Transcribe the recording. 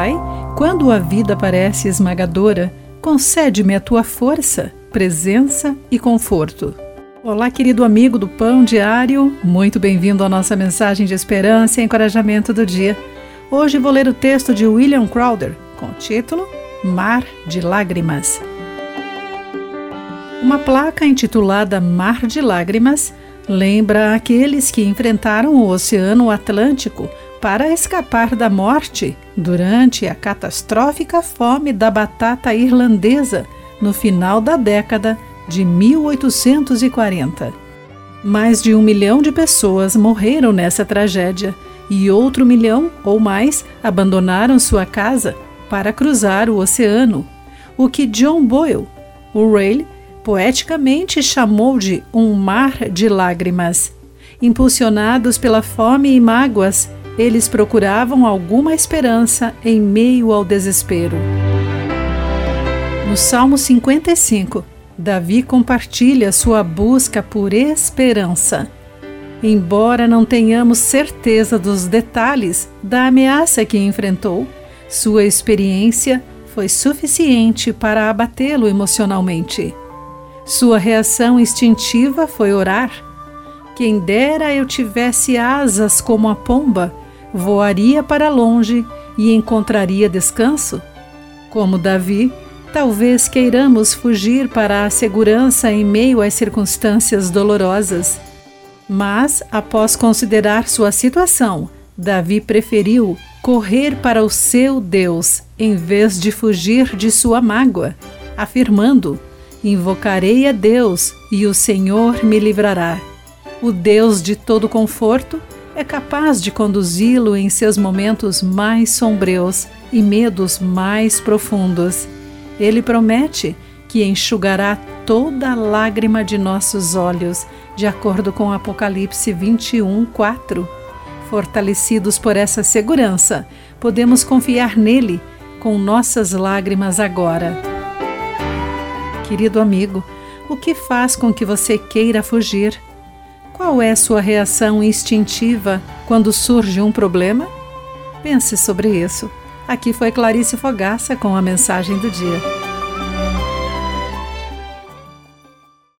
Pai, quando a vida parece esmagadora, concede-me a tua força, presença e conforto. Olá, querido amigo do Pão Diário, muito bem-vindo à nossa mensagem de esperança e encorajamento do dia. Hoje vou ler o texto de William Crowder com o título Mar de Lágrimas. Uma placa intitulada Mar de Lágrimas lembra aqueles que enfrentaram o Oceano Atlântico para escapar da morte durante a catastrófica fome da batata irlandesa no final da década de 1840. Mais de um milhão de pessoas morreram nessa tragédia e outro milhão ou mais abandonaram sua casa para cruzar o oceano, o que John Boyle, o Rayleigh, poeticamente chamou de um mar de lágrimas. Impulsionados pela fome e mágoas, eles procuravam alguma esperança em meio ao desespero. No Salmo 55, Davi compartilha sua busca por esperança. Embora não tenhamos certeza dos detalhes da ameaça que enfrentou, sua experiência foi suficiente para abatê-lo emocionalmente. Sua reação instintiva foi orar. Quem dera eu tivesse asas como a pomba voaria para longe e encontraria descanso? Como Davi, talvez queiramos fugir para a segurança em meio às circunstâncias dolorosas. Mas, após considerar sua situação, Davi preferiu correr para o seu Deus em vez de fugir de sua mágoa, afirmando: Invocarei a Deus e o Senhor me livrará. O Deus de todo conforto é capaz de conduzi-lo em seus momentos mais sombrios e medos mais profundos. Ele promete que enxugará toda lágrima de nossos olhos, de acordo com Apocalipse 21, 4. Fortalecidos por essa segurança, podemos confiar nele com nossas lágrimas agora. Querido amigo, o que faz com que você queira fugir? Qual é sua reação instintiva quando surge um problema? Pense sobre isso. Aqui foi Clarice Fogaça com a mensagem do dia.